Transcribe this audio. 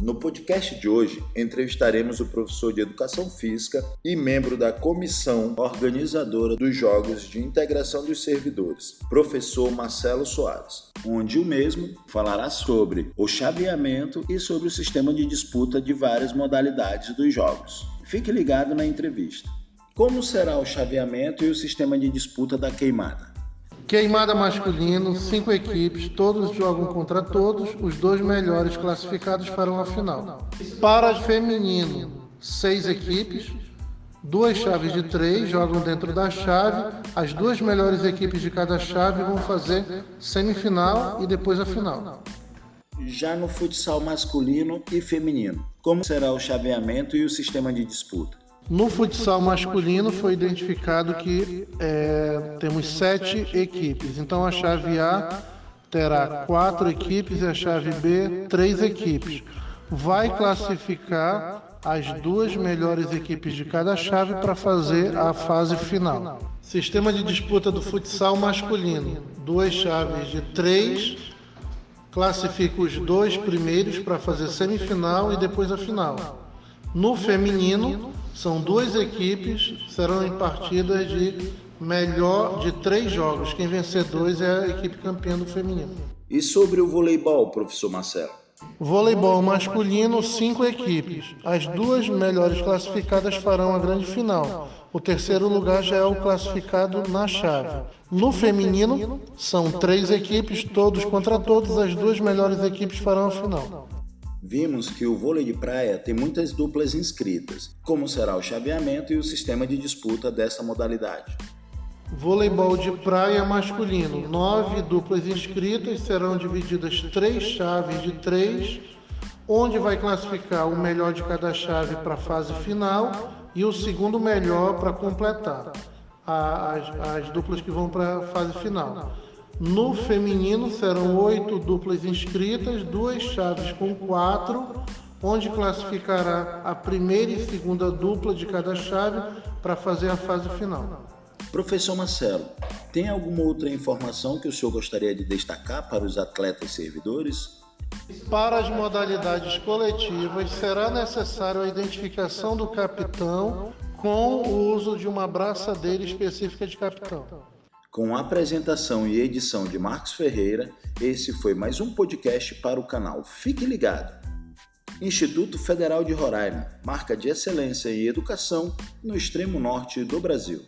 No podcast de hoje, entrevistaremos o professor de Educação Física e membro da comissão organizadora dos Jogos de Integração dos Servidores, professor Marcelo Soares, onde o mesmo falará sobre o chaveamento e sobre o sistema de disputa de várias modalidades dos Jogos. Fique ligado na entrevista. Como será o chaveamento e o sistema de disputa da queimada? Queimada masculino, cinco equipes, todos jogam contra todos, os dois melhores classificados farão a final. Para feminino, seis equipes, duas chaves de três jogam dentro da chave, as duas melhores equipes de cada chave vão fazer semifinal e depois a final. Já no futsal masculino e feminino, como será o chaveamento e o sistema de disputa? No futsal masculino foi identificado que é, temos sete equipes. Então a chave A terá quatro equipes e a chave B três equipes. Vai classificar as duas melhores equipes de cada chave para fazer a fase final. Sistema de disputa do futsal masculino: duas chaves de três. Classifica os dois primeiros para fazer semifinal e depois a final. No feminino, são duas equipes, serão em partidas de melhor de três jogos. Quem vencer dois é a equipe campeã do feminino. E sobre o voleibol, professor Marcelo? Voleibol masculino, cinco equipes. As duas melhores classificadas farão a grande final. O terceiro lugar já é o classificado na chave. No feminino, são três equipes, todos contra todos. As duas melhores equipes farão a final. Vimos que o vôlei de praia tem muitas duplas inscritas. Como será o chaveamento e o sistema de disputa dessa modalidade? Voleibol de praia masculino. Nove duplas inscritas serão divididas três chaves de três, onde vai classificar o melhor de cada chave para a fase final e o segundo melhor para completar as, as duplas que vão para a fase final. No feminino serão oito duplas inscritas, duas chaves com quatro, onde classificará a primeira e segunda dupla de cada chave para fazer a fase final. Professor Marcelo, tem alguma outra informação que o senhor gostaria de destacar para os atletas servidores? Para as modalidades coletivas, será necessário a identificação do capitão com o uso de uma braçadeira específica de capitão. Com a apresentação e edição de Marcos Ferreira, esse foi mais um podcast para o canal Fique Ligado. Instituto Federal de Roraima, marca de excelência em educação no extremo norte do Brasil.